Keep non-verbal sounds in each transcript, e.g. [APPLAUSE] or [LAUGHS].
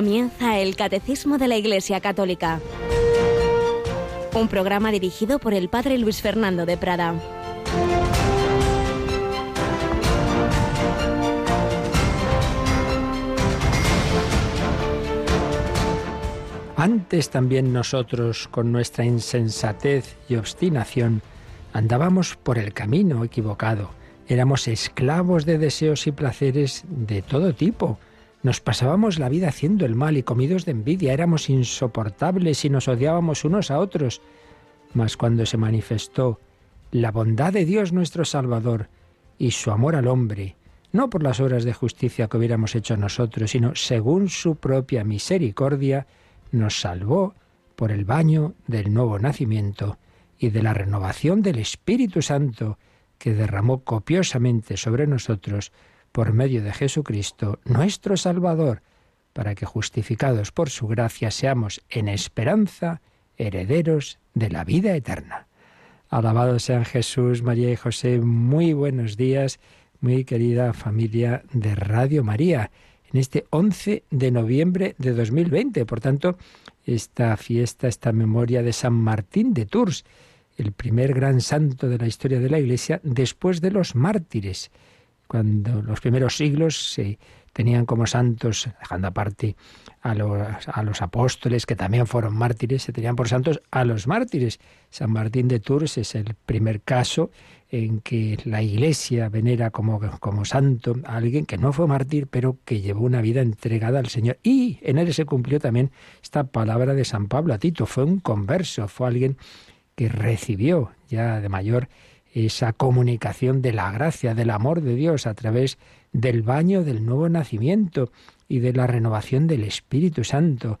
Comienza el Catecismo de la Iglesia Católica, un programa dirigido por el Padre Luis Fernando de Prada. Antes también nosotros, con nuestra insensatez y obstinación, andábamos por el camino equivocado, éramos esclavos de deseos y placeres de todo tipo, nos pasábamos la vida haciendo el mal y comidos de envidia, éramos insoportables y nos odiábamos unos a otros. Mas cuando se manifestó la bondad de Dios nuestro Salvador y su amor al hombre, no por las obras de justicia que hubiéramos hecho nosotros, sino según su propia misericordia, nos salvó por el baño del nuevo nacimiento y de la renovación del Espíritu Santo que derramó copiosamente sobre nosotros por medio de Jesucristo, nuestro Salvador, para que justificados por su gracia seamos en esperanza herederos de la vida eterna. Alabados sean Jesús, María y José, muy buenos días, muy querida familia de Radio María, en este 11 de noviembre de 2020. Por tanto, esta fiesta, esta memoria de San Martín de Tours, el primer gran santo de la historia de la Iglesia después de los mártires cuando los primeros siglos se tenían como santos, dejando aparte a los, a los, apóstoles que también fueron mártires, se tenían por santos a los mártires. San Martín de Tours es el primer caso en que la Iglesia venera como, como santo a alguien que no fue mártir, pero que llevó una vida entregada al Señor. Y en él se cumplió también esta palabra de San Pablo a Tito. Fue un converso, fue alguien que recibió ya de mayor esa comunicación de la gracia, del amor de Dios a través del baño del nuevo nacimiento y de la renovación del Espíritu Santo.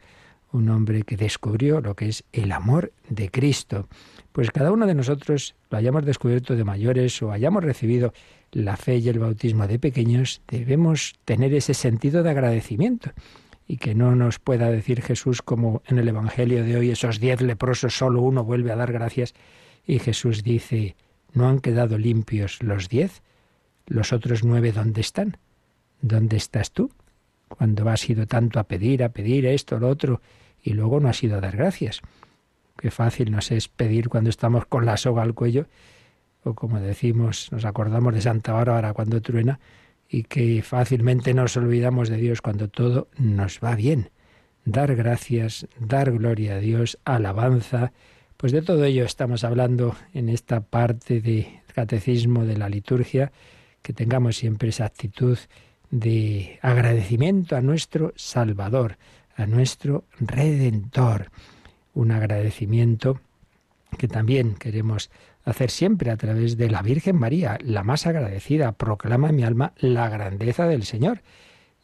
Un hombre que descubrió lo que es el amor de Cristo. Pues cada uno de nosotros lo hayamos descubierto de mayores o hayamos recibido la fe y el bautismo de pequeños, debemos tener ese sentido de agradecimiento y que no nos pueda decir Jesús como en el Evangelio de hoy, esos diez leprosos, solo uno vuelve a dar gracias y Jesús dice, ¿No han quedado limpios los diez? ¿Los otros nueve dónde están? ¿Dónde estás tú? Cuando has ido tanto a pedir, a pedir esto, lo otro, y luego no has ido a dar gracias. Qué fácil nos es pedir cuando estamos con la soga al cuello, o como decimos, nos acordamos de Santa Bárbara cuando truena, y que fácilmente nos olvidamos de Dios cuando todo nos va bien. Dar gracias, dar gloria a Dios, alabanza, pues de todo ello estamos hablando en esta parte de catecismo de la liturgia, que tengamos siempre esa actitud de agradecimiento a nuestro Salvador, a nuestro Redentor. Un agradecimiento que también queremos hacer siempre a través de la Virgen María, la más agradecida. Proclama en mi alma la grandeza del Señor.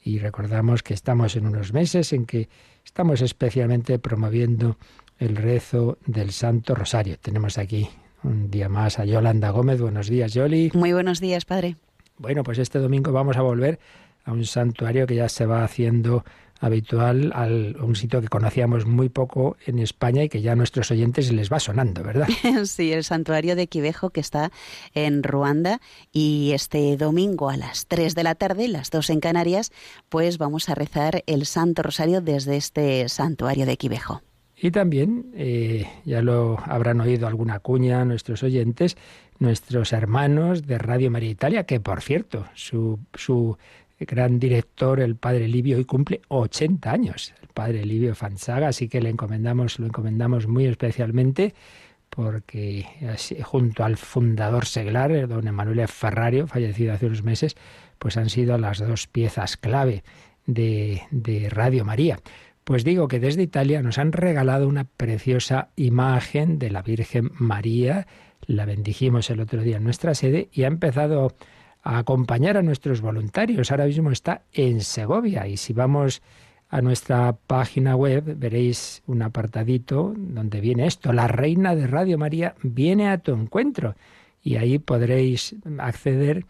Y recordamos que estamos en unos meses en que estamos especialmente promoviendo el rezo del Santo Rosario. Tenemos aquí un día más a Yolanda Gómez. Buenos días, Yoli. Muy buenos días, Padre. Bueno, pues este domingo vamos a volver a un santuario que ya se va haciendo habitual, a un sitio que conocíamos muy poco en España y que ya a nuestros oyentes les va sonando, ¿verdad? [LAUGHS] Sí, el santuario de Quivejo que está en Ruanda y este domingo a las 3 de la tarde, las 2 en Canarias, pues vamos a rezar el Santo Rosario desde este santuario de Quivejo. Y también, eh, ya lo habrán oído alguna cuña nuestros oyentes, nuestros hermanos de Radio María Italia, que por cierto, su, su gran director, el padre Livio, hoy cumple 80 años, el padre Livio Fanzaga, así que le encomendamos, lo encomendamos muy especialmente porque junto al fundador seglar, don Emanuele Ferrario, fallecido hace unos meses, pues han sido las dos piezas clave de, de Radio María. Pues digo que desde Italia nos han regalado una preciosa imagen de la Virgen María. La bendijimos el otro día en nuestra sede y ha empezado a acompañar a nuestros voluntarios. Ahora mismo está en Segovia y si vamos a nuestra página web veréis un apartadito donde viene esto, la reina de Radio María viene a tu encuentro y ahí podréis acceder,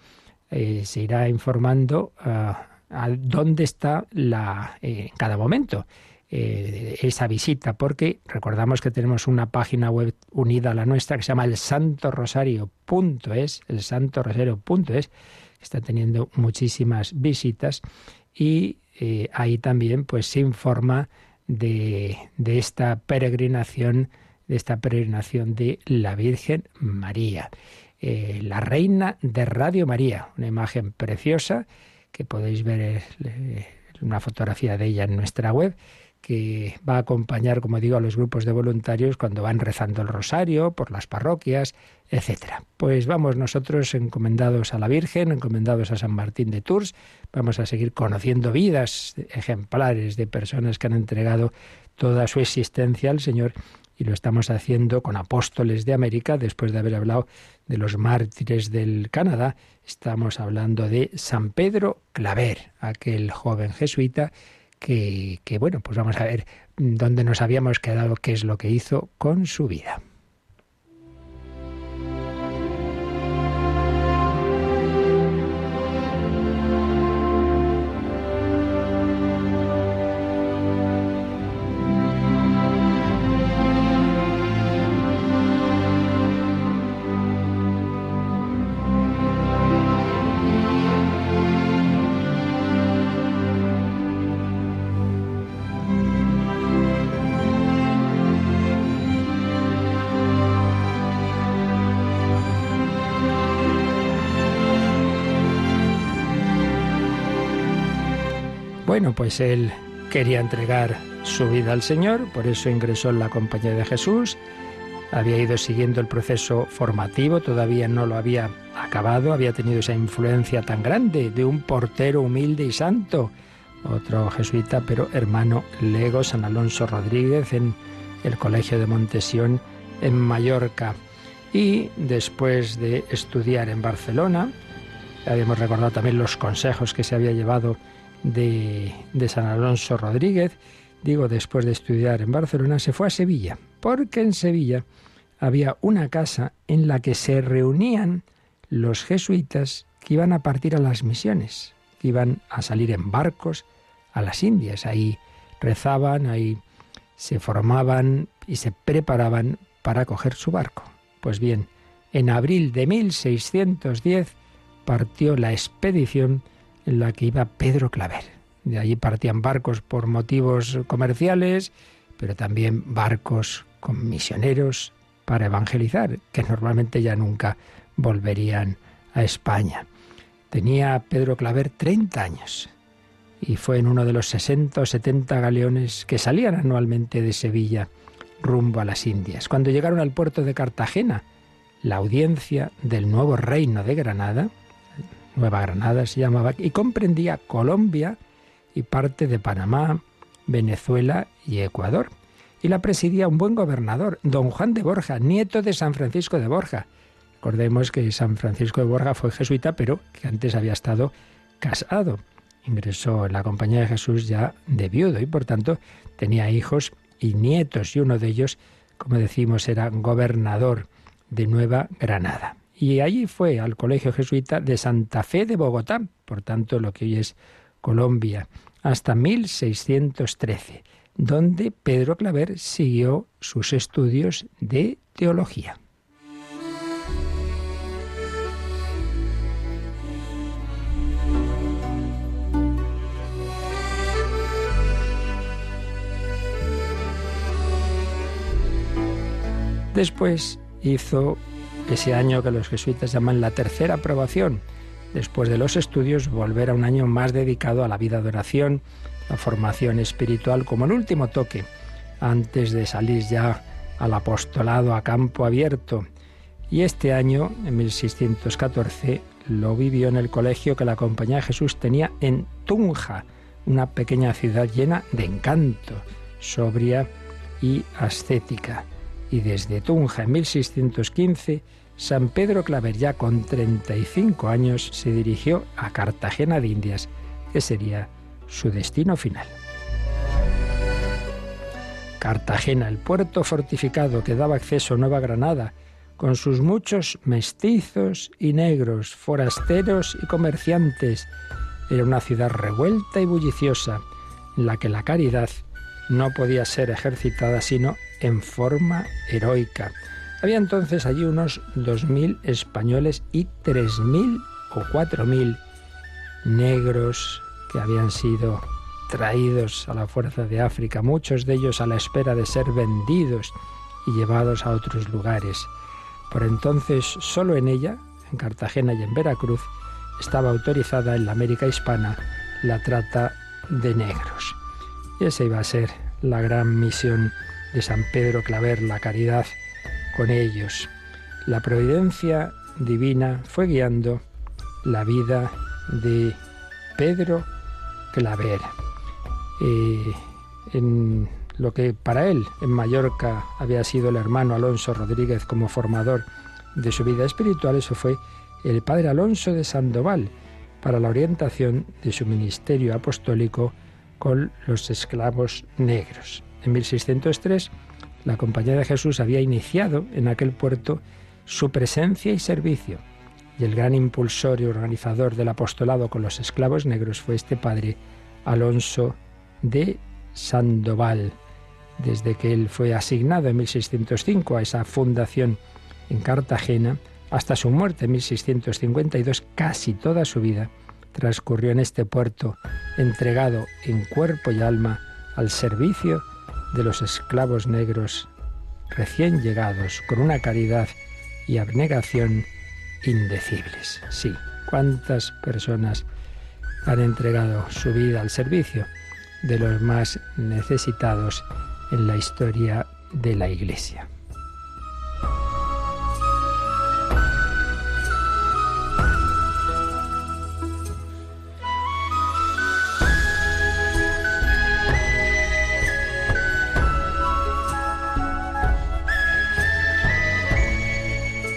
eh, se irá informando. a dónde está la, eh, en cada momento eh, esa visita, porque recordamos que tenemos una página web unida a la nuestra que se llama el santorosario.es, el santorosario.es, que está teniendo muchísimas visitas y eh, ahí también pues se informa de, de esta peregrinación, de esta peregrinación de la Virgen María. Eh, la reina de Radio María, una imagen preciosa que podéis ver una fotografía de ella en nuestra web que va a acompañar, como digo, a los grupos de voluntarios cuando van rezando el rosario por las parroquias, etcétera. Pues vamos nosotros encomendados a la Virgen, encomendados a San Martín de Tours, vamos a seguir conociendo vidas ejemplares de personas que han entregado toda su existencia al Señor y lo estamos haciendo con apóstoles de América, después de haber hablado de los mártires del Canadá, estamos hablando de San Pedro Claver, aquel joven jesuita que, que bueno, pues vamos a ver dónde nos habíamos quedado, qué es lo que hizo con su vida. Bueno, pues él quería entregar su vida al Señor, por eso ingresó en la compañía de Jesús. Había ido siguiendo el proceso formativo, todavía no lo había acabado, había tenido esa influencia tan grande de un portero humilde y santo, otro jesuita, pero hermano Lego, San Alonso Rodríguez, en el Colegio de Montesión, en Mallorca. Y después de estudiar en Barcelona, habíamos recordado también los consejos que se había llevado de, San Alonso Rodríguez, digo, después de estudiar en Barcelona, se fue a Sevilla, porque en Sevilla había una casa en la que se reunían los jesuitas que iban a partir a las misiones, que iban a salir en barcos a las Indias. Ahí rezaban, ahí se formaban y se preparaban para coger su barco. Pues bien, en abril de 1610 partió la expedición en la que iba Pedro Claver. De allí partían barcos por motivos comerciales, pero también barcos con misioneros para evangelizar, que normalmente ya nunca volverían a España. Tenía Pedro Claver 30 años y fue en uno de los 60 o 70 galeones que salían anualmente de Sevilla rumbo a las Indias. Cuando llegaron al puerto de Cartagena, la audiencia del nuevo reino de Granada, Nueva Granada se llamaba, y comprendía Colombia y parte de Panamá, Venezuela y Ecuador. Y la presidía un buen gobernador, don Juan de Borja, nieto de San Francisco de Borja. Recordemos que San Francisco de Borja fue jesuita, pero que antes había estado casado. Ingresó en la Compañía de Jesús ya de viudo y por tanto tenía hijos y nietos y uno de ellos, como decimos, era gobernador de Nueva Granada y allí fue al Colegio Jesuita de Santa Fe de Bogotá, por tanto lo que hoy es Colombia, hasta 1613, donde Pedro Claver siguió sus estudios de teología. Después hizo ese año que los jesuitas llaman la tercera aprobación, después de los estudios, volver a un año más dedicado a la vida de oración, la formación espiritual como el último toque, antes de salir ya al apostolado a campo abierto. Y este año, en 1614, lo vivió en el colegio que la Compañía de Jesús tenía en Tunja, una pequeña ciudad llena de encanto, sobria y ascética y desde Tunja en 1615, San Pedro Claver ya con 35 años se dirigió a Cartagena de Indias, que sería su destino final. Cartagena, el puerto fortificado que daba acceso a Nueva Granada, con sus muchos mestizos y negros, forasteros y comerciantes, era una ciudad revuelta y bulliciosa, en la que la caridad no podía ser ejercitada sino en forma heroica. Había entonces allí unos 2.000 españoles y 3.000 o 4.000 negros que habían sido traídos a la fuerza de África, muchos de ellos a la espera de ser vendidos y llevados a otros lugares. Por entonces, solo en ella, en Cartagena y en Veracruz, estaba autorizada en la América hispana la trata de negros. Y esa iba a ser la gran misión de San Pedro Claver, la caridad con ellos. La providencia divina fue guiando la vida de Pedro Claver. Eh, en lo que para él en Mallorca había sido el hermano Alonso Rodríguez como formador de su vida espiritual, eso fue el padre Alonso de Sandoval para la orientación de su ministerio apostólico con los esclavos negros. En 1603, la Compañía de Jesús había iniciado en aquel puerto su presencia y servicio, y el gran impulsor y organizador del apostolado con los esclavos negros fue este padre Alonso de Sandoval. Desde que él fue asignado en 1605 a esa fundación en Cartagena, hasta su muerte en 1652, casi toda su vida transcurrió en este puerto, entregado en cuerpo y alma al servicio de los esclavos negros recién llegados, con una caridad y abnegación indecibles. Sí, ¿cuántas personas han entregado su vida al servicio de los más necesitados en la historia de la Iglesia?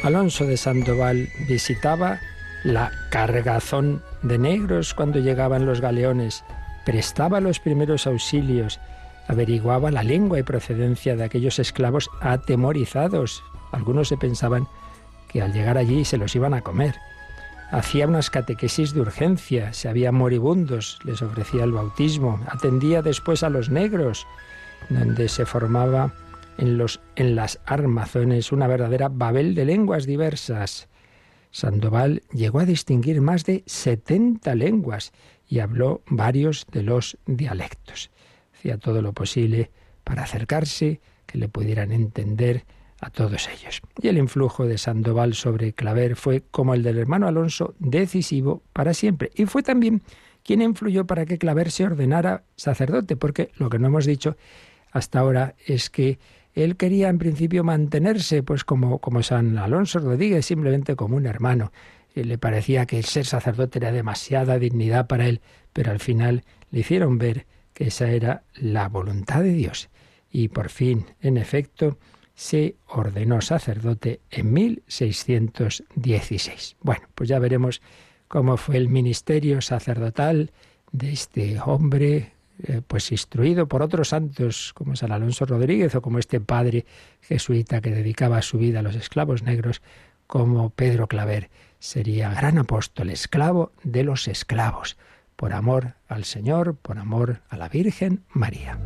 Alonso de Sandoval visitaba la cargazón de negros cuando llegaban los galeones, prestaba los primeros auxilios, averiguaba la lengua y procedencia de aquellos esclavos atemorizados. Algunos se pensaban que al llegar allí se los iban a comer. Hacía unas catequesis de urgencia, se había moribundos, les ofrecía el bautismo, atendía después a los negros, donde se formaba en, los, en las armazones una verdadera Babel de lenguas diversas. Sandoval llegó a distinguir más de 70 lenguas y habló varios de los dialectos. Hacía todo lo posible para acercarse, que le pudieran entender a todos ellos. Y el influjo de Sandoval sobre Claver fue, como el del hermano Alonso, decisivo para siempre. Y fue también quien influyó para que Claver se ordenara sacerdote, porque lo que no hemos dicho hasta ahora es que él quería en principio mantenerse pues como, como San Alonso Rodríguez, simplemente como un hermano. Y le parecía que el ser sacerdote era demasiada dignidad para él, pero al final le hicieron ver que esa era la voluntad de Dios. Y por fin, en efecto, se ordenó sacerdote en 1616. Bueno, pues ya veremos cómo fue el ministerio sacerdotal de este hombre eh, pues instruido por otros santos como San Alonso Rodríguez o como este padre jesuita que dedicaba su vida a los esclavos negros, como Pedro Claver, sería gran apóstol, esclavo de los esclavos, por amor al Señor, por amor a la Virgen María.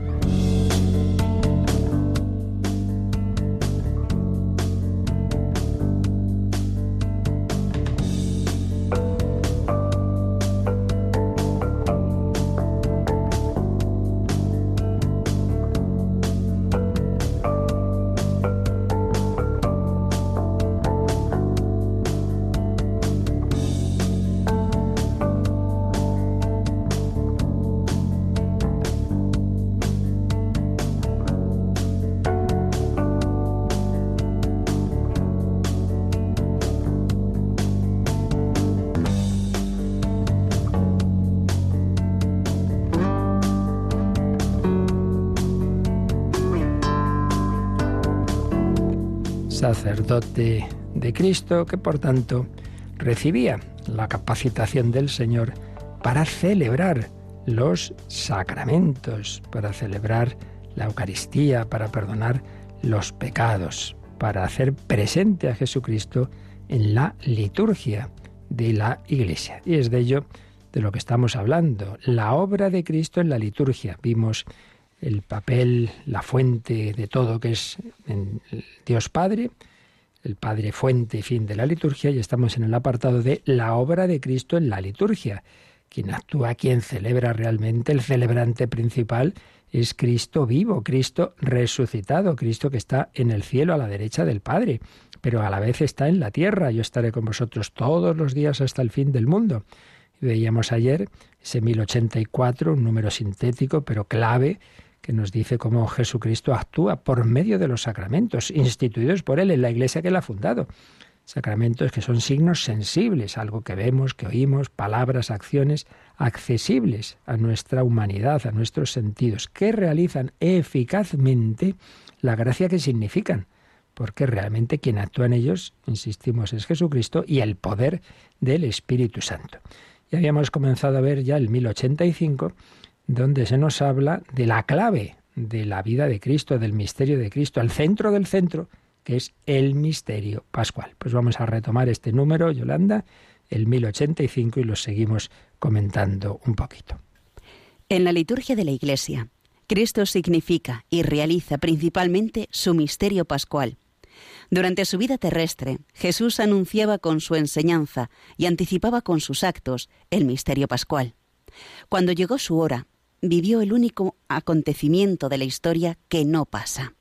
Sacerdote de Cristo, que por tanto recibía la capacitación del Señor para celebrar los sacramentos, para celebrar la Eucaristía, para perdonar los pecados, para hacer presente a Jesucristo en la liturgia de la Iglesia. Y es de ello de lo que estamos hablando, la obra de Cristo en la liturgia. Vimos el papel, la fuente de todo que es Dios Padre, el Padre fuente y fin de la liturgia, y estamos en el apartado de la obra de Cristo en la liturgia, quien actúa, quien celebra realmente, el celebrante principal es Cristo vivo, Cristo resucitado, Cristo que está en el cielo a la derecha del Padre, pero a la vez está en la tierra. Yo estaré con vosotros todos los días hasta el fin del mundo. Veíamos ayer ese 1084, un número sintético pero clave, que nos dice cómo Jesucristo actúa por medio de los sacramentos instituidos por Él en la iglesia que Él ha fundado. Sacramentos que son signos sensibles, algo que vemos, que oímos, palabras, acciones accesibles a nuestra humanidad, a nuestros sentidos, que realizan eficazmente la gracia que significan, porque realmente quien actúa en ellos, insistimos, es Jesucristo y el poder del Espíritu Santo. Y habíamos comenzado a ver ya el 1085, donde se nos habla de la clave de la vida de Cristo, del misterio de Cristo, el centro del centro, que es el misterio pascual. Pues vamos a retomar este número, Yolanda, el 1085, y lo seguimos comentando un poquito. En la liturgia de la Iglesia, Cristo significa y realiza principalmente su misterio pascual. Durante su vida terrestre, Jesús anunciaba con su enseñanza y anticipaba con sus actos el misterio pascual. Cuando llegó su hora, vivió el único acontecimiento de la historia que no pasa.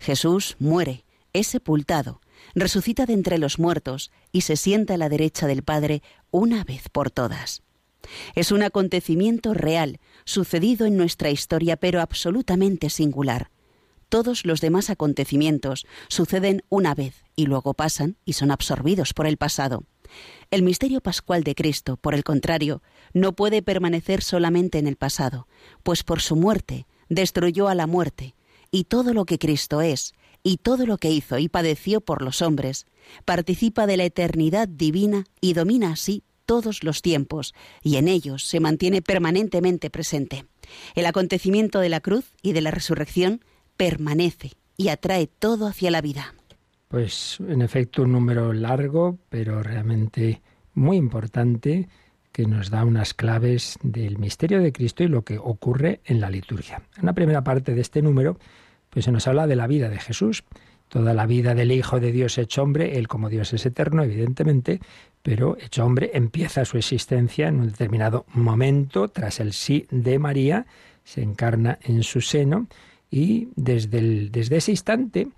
Jesús muere es sepultado, resucita de entre los muertos y se sienta a la derecha del Padre una vez por todas. Es un acontecimiento real, sucedido en nuestra historia, pero absolutamente singular. Todos los demás acontecimientos suceden una vez y luego pasan y son absorbidos por el pasado. El misterio pascual de Cristo, por el contrario, no puede permanecer solamente en el pasado, pues por su muerte destruyó a la muerte, y todo lo que Cristo es, y todo lo que hizo y padeció por los hombres, participa de la eternidad divina y domina así todos los tiempos, y en ellos se mantiene permanentemente presente. El acontecimiento de la cruz y de la resurrección permanece y atrae todo hacia la vida. Pues en efecto un número largo, pero realmente muy importante, que nos da unas claves del misterio de Cristo y lo que ocurre en la liturgia. En la primera parte de este número pues se nos habla de la vida de Jesús, toda la vida del Hijo de Dios hecho hombre, él como Dios es eterno, evidentemente, pero hecho hombre empieza su existencia en un determinado momento, tras el sí de María, se encarna en su seno y desde, desde ese instante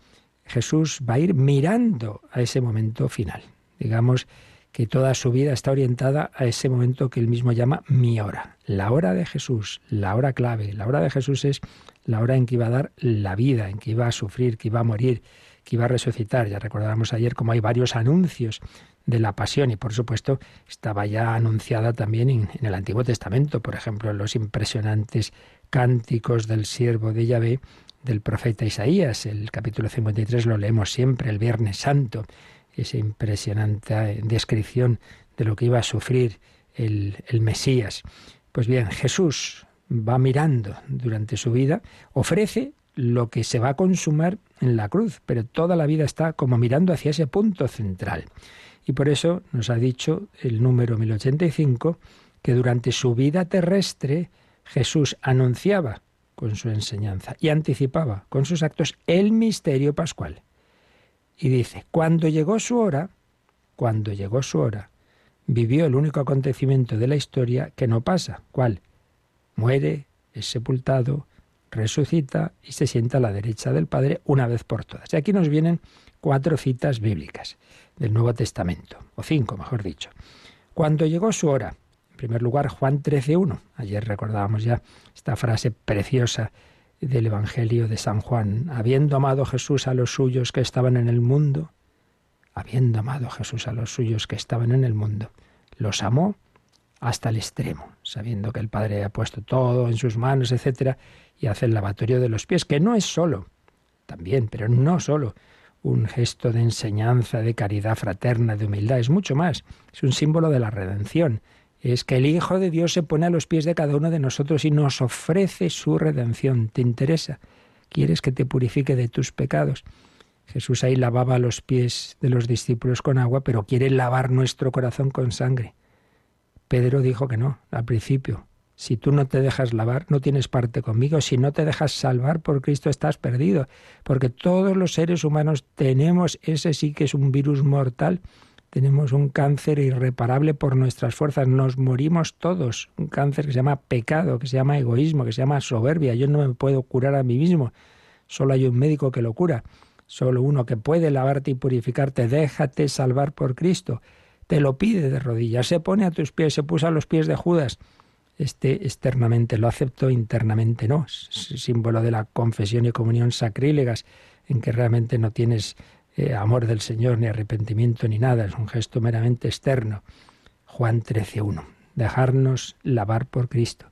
Jesús va a ir mirando a ese momento final. Digamos que toda su vida está orientada a ese momento que él mismo llama mi hora, la hora de Jesús, la hora clave. La hora de Jesús es la hora en que iba a dar la vida, en que iba a sufrir, que iba a morir, que iba a resucitar. Ya recordábamos ayer cómo hay varios anuncios de la pasión y por supuesto estaba ya anunciada también en, el Antiguo Testamento, por ejemplo, en los impresionantes cánticos del siervo de Yahvé del profeta Isaías. El capítulo 53 lo leemos siempre, el Viernes Santo, esa impresionante descripción de lo que iba a sufrir el, el Mesías. Pues bien, Jesús va mirando durante su vida, ofrece lo que se va a consumar en la cruz, pero toda la vida está como mirando hacia ese punto central. Y por eso nos ha dicho el número 1085 que durante su vida terrestre Jesús anunciaba con su enseñanza y anticipaba con sus actos el misterio pascual. Y dice, cuando llegó su hora, cuando llegó su hora, vivió el único acontecimiento de la historia que no pasa. ¿Cuál? muere, es sepultado, resucita y se sienta a la derecha del Padre una vez por todas. Y aquí nos vienen cuatro citas bíblicas del Nuevo Testamento, o cinco, mejor dicho. Cuando llegó su hora, primer lugar Juan 13.1, ayer recordábamos ya esta frase preciosa del Evangelio de San Juan, habiendo amado Jesús a los suyos que estaban en el mundo, habiendo amado Jesús a los suyos que estaban en el mundo, los amó hasta el extremo, sabiendo que el Padre ha puesto todo en sus manos, etcétera, y hace el lavatorio de los pies, que no es solo, también, pero no solo un gesto de enseñanza, de caridad fraterna, de humildad, es mucho más, es un símbolo de la redención. Es que el Hijo de Dios se pone a los pies de cada uno de nosotros y nos ofrece su redención. ¿Te interesa? ¿Quieres que te purifique de tus pecados? Jesús ahí lavaba los pies de los discípulos con agua, pero quiere lavar nuestro corazón con sangre. Pedro dijo que no, al principio. Si tú no te dejas lavar, no tienes parte conmigo. Si no te dejas salvar por Cristo, estás perdido. Porque todos los seres humanos tenemos ese sí que es un virus mortal tenemos un cáncer irreparable por nuestras fuerzas, nos morimos todos, un cáncer que se llama pecado, que se llama egoísmo, que se llama soberbia, yo no me puedo curar a mí mismo, solo hay un médico que lo cura, solo uno que puede lavarte y purificarte, déjate salvar por Cristo, te lo pide de rodillas, se pone a tus pies, se puso a los pies de Judas, este externamente lo aceptó, internamente no, es símbolo de la confesión y comunión sacrílegas, en que realmente no tienes eh, amor del Señor, ni arrepentimiento, ni nada, es un gesto meramente externo. Juan 13.1. Dejarnos lavar por Cristo.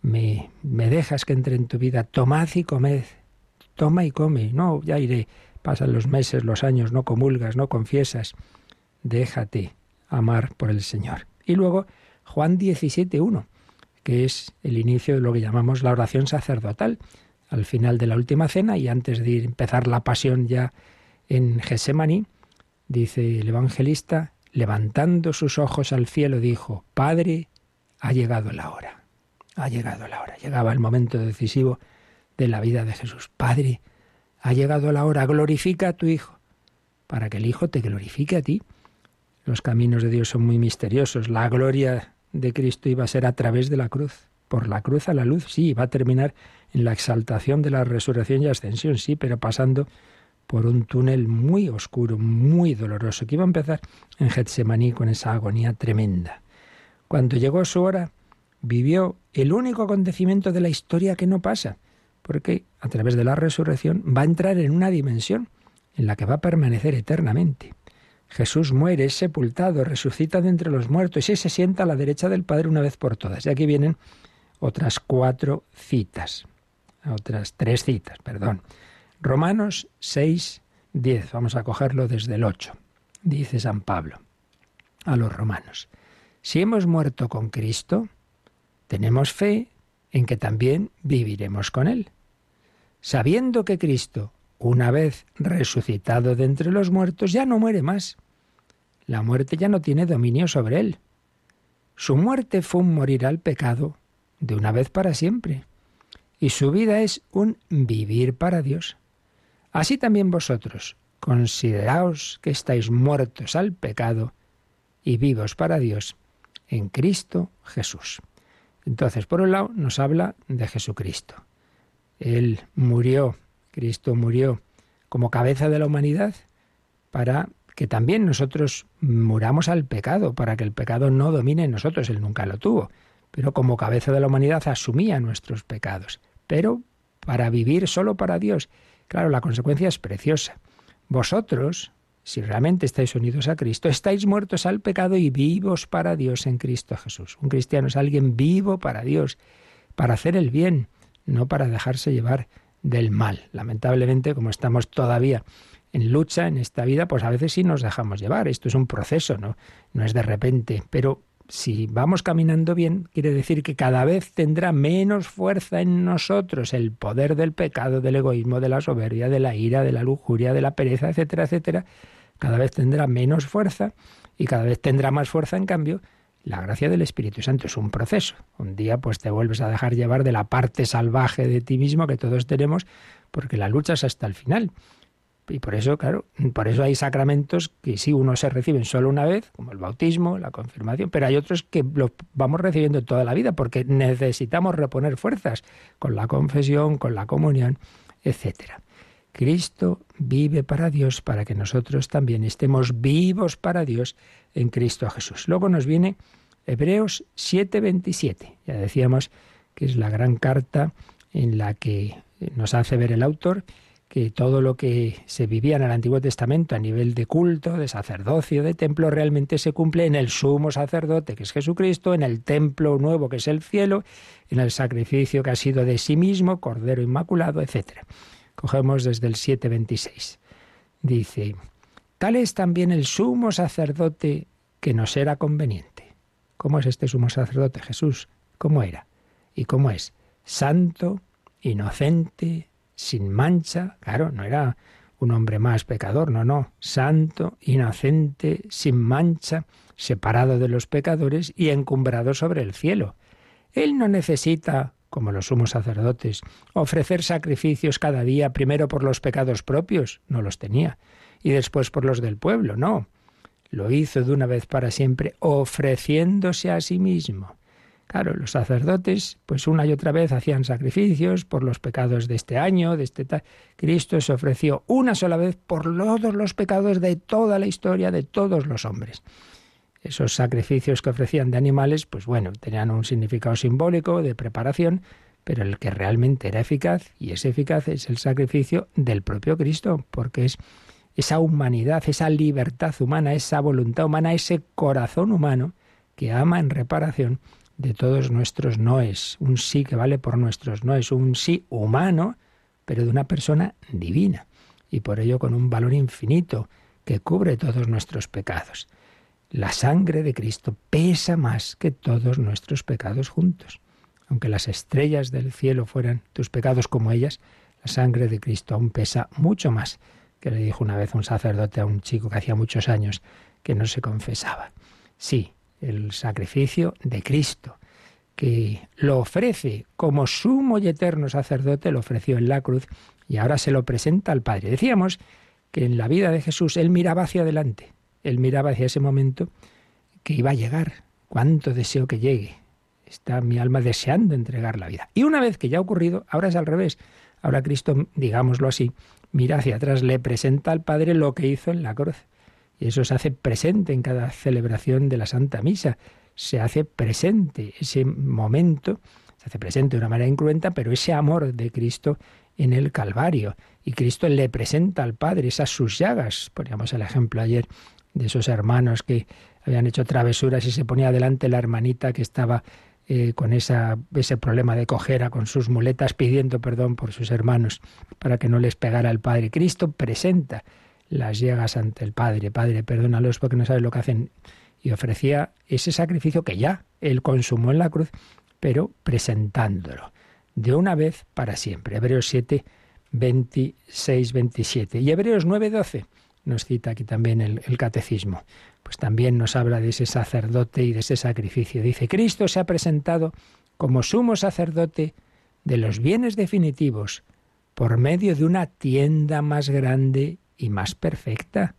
Me, me dejas que entre en tu vida, tomad y comed, toma y come, no, ya iré, pasan los meses, los años, no comulgas, no confiesas, déjate amar por el Señor. Y luego Juan 17.1, que es el inicio de lo que llamamos la oración sacerdotal, al final de la última cena y antes de empezar la pasión ya en Gesemaní, dice el evangelista, levantando sus ojos al cielo, dijo, Padre, ha llegado la hora, ha llegado la hora. Llegaba el momento decisivo de la vida de Jesús. Padre, ha llegado la hora, glorifica a tu Hijo, para que el Hijo te glorifique a ti. Los caminos de Dios son muy misteriosos. La gloria de Cristo iba a ser a través de la cruz. Por la cruz a la luz, sí, va a terminar en la exaltación de la resurrección y ascensión, sí, pero pasando por un túnel muy oscuro, muy doloroso, que iba a empezar en Getsemaní con esa agonía tremenda. Cuando llegó su hora, vivió el único acontecimiento de la historia que no pasa, porque a través de la resurrección va a entrar en una dimensión en la que va a permanecer eternamente. Jesús muere, es sepultado, resucita de entre los muertos y se sienta a la derecha del Padre una vez por todas. Y aquí vienen otras cuatro citas, otras tres citas, perdón. Romanos 6, 10. Vamos a cogerlo desde el 8. Dice San Pablo a los romanos. Si hemos muerto con Cristo, tenemos fe en que también viviremos con Él. Sabiendo que Cristo, una vez resucitado de entre los muertos, ya no muere más. La muerte ya no tiene dominio sobre Él. Su muerte fue un morir al pecado de una vez para siempre. Y su vida es un vivir para Dios. Así también vosotros, consideraos que estáis muertos al pecado y vivos para Dios en Cristo Jesús. Entonces, por un lado, nos habla de Jesucristo. Él murió, Cristo murió como cabeza de la humanidad para que también nosotros muramos al pecado, para que el pecado no domine en nosotros. Él nunca lo tuvo, pero como cabeza de la humanidad asumía nuestros pecados, pero para vivir solo para Dios Claro, la consecuencia es preciosa. Vosotros, si realmente estáis unidos a Cristo, estáis muertos al pecado y vivos para Dios en Cristo Jesús. Un cristiano es alguien vivo para Dios, para hacer el bien, no para dejarse llevar del mal. Lamentablemente, como estamos todavía en lucha en esta vida, pues a veces sí nos dejamos llevar. Esto es un proceso, ¿no? Es de repente, pero si vamos caminando bien, quiere decir que cada vez tendrá menos fuerza en nosotros el poder del pecado, del egoísmo, de la soberbia, de la ira, de la lujuria, de la pereza, etcétera, etcétera. Cada vez tendrá menos fuerza y cada vez tendrá más fuerza, en cambio, la gracia del Espíritu Santo es un proceso. Un día pues te vuelves a dejar llevar de la parte salvaje de ti mismo que todos tenemos, porque la lucha es hasta el final. Y por eso, claro, por eso hay sacramentos que sí, unos se reciben solo una vez, como el bautismo, la confirmación, pero hay otros que los vamos recibiendo toda la vida porque necesitamos reponer fuerzas con la confesión, con la comunión, etcétera. Cristo vive para Dios para que nosotros también estemos vivos para Dios en Cristo Jesús. Luego nos viene Hebreos 7:27. Ya decíamos que es la gran carta en la que nos hace ver el autor que todo lo que se vivía en el Antiguo Testamento a nivel de culto, de sacerdocio, de templo, realmente se cumple en el sumo sacerdote, que es Jesucristo, en el templo nuevo, que es el cielo, en el sacrificio que ha sido de sí mismo, Cordero Inmaculado, etc. Cogemos desde el 726. Dice, tal es también el sumo sacerdote que nos era conveniente. ¿Cómo es este sumo sacerdote Jesús? ¿Cómo era? ¿Y cómo es? Santo, inocente, sin mancha, claro, no era un hombre más pecador, no, no, santo, inocente, sin mancha, separado de los pecadores y encumbrado sobre el cielo. Él no necesita, como los sumos sacerdotes, ofrecer sacrificios cada día, primero por los pecados propios, no los tenía, y después por los del pueblo, no. lo hizo de una vez para siempre, ofreciéndose a sí mismo. Claro, los sacerdotes, pues una y otra vez hacían sacrificios por los pecados de este año, de este tal. Cristo se ofreció una sola vez por todos los pecados de toda la historia de todos los hombres. Esos sacrificios que ofrecían de animales, pues bueno, tenían un significado simbólico de preparación, pero el que realmente era eficaz y es eficaz es el sacrificio del propio Cristo, porque es esa humanidad, esa libertad humana, esa voluntad humana, ese corazón humano que ama en reparación de todos nuestros noes, un sí que vale por nuestros noes, un sí humano, pero de una persona divina, y por ello con un valor infinito que cubre todos nuestros pecados. La sangre de Cristo pesa más que todos nuestros pecados juntos. Aunque las estrellas del cielo fueran tus pecados como ellas, la sangre de Cristo aún pesa mucho más, que le dijo una vez un sacerdote a un chico que hacía muchos años que no se confesaba. Sí, el sacrificio de Cristo, que lo ofrece como sumo y eterno sacerdote, lo ofreció en la cruz y ahora se lo presenta al Padre. Decíamos que en la vida de Jesús él miraba hacia adelante, él miraba hacia ese momento que iba a llegar. Cuánto deseo que llegue. Está mi alma deseando entregar la vida. Y una vez que ya ha ocurrido, ahora es al revés. Ahora Cristo, digámoslo así, mira hacia atrás, le presenta al Padre lo que hizo en la cruz. Y eso se hace presente en cada celebración de la Santa Misa. Se hace presente ese momento, se hace presente de una manera incruenta, pero ese amor de Cristo en el Calvario. Y Cristo le presenta al Padre esas sus llagas. Poníamos el ejemplo ayer de esos hermanos que habían hecho travesuras y se ponía delante la hermanita que estaba eh, con esa, ese problema de cojera, con sus muletas, pidiendo perdón por sus hermanos para que no les pegara el Padre. Cristo presenta las llegas ante el Padre. Padre, perdónalos porque no saben lo que hacen. Y ofrecía ese sacrificio que ya él consumó en la cruz, pero presentándolo de una vez para siempre. Hebreos 7, 26, 27. Y Hebreos 9, 12 nos cita aquí también el, el, catecismo. Pues también nos habla de ese sacerdote y de ese sacrificio. Dice, Cristo se ha presentado como sumo sacerdote de los bienes definitivos por medio de una tienda más grande y más perfecta.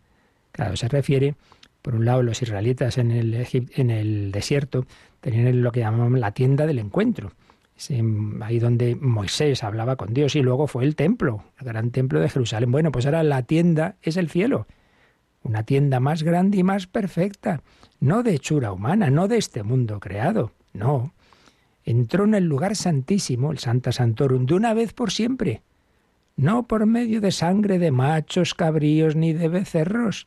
Claro, se refiere, por un lado, los israelitas en el, en el desierto tenían lo que llamaban la tienda del encuentro. ahí donde Moisés hablaba con Dios y luego fue el templo, el gran templo de Jerusalén. Bueno, pues ahora la tienda es el cielo. Una tienda más grande y más perfecta, no de hechura humana, no de este mundo creado, no. Entró en el lugar santísimo, el Santa Santorum, de una vez por siempre no por medio de sangre de machos, cabríos ni de becerros,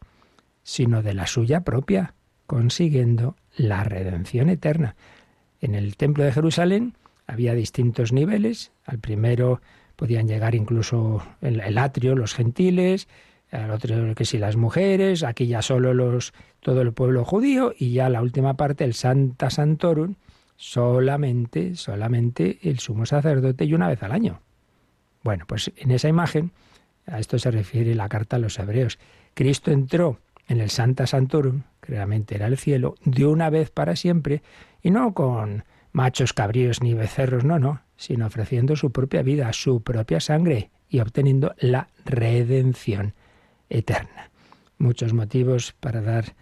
sino de la suya propia, consiguiendo la redención eterna. En el templo de Jerusalén había distintos niveles. Al primero podían llegar incluso el, atrio, los gentiles, al otro que si las mujeres, aquí ya solo los todo el pueblo judío y ya la última parte el Santa Santorum solamente solamente el sumo sacerdote y una vez al año. Bueno, pues en esa imagen, a esto se refiere la carta a los hebreos. Cristo entró en el Santa Santorum, que realmente era el cielo, de una vez para siempre, y no con machos cabríos ni becerros, no, no, sino ofreciendo su propia vida, su propia sangre y obteniendo la redención eterna. Muchos motivos para dar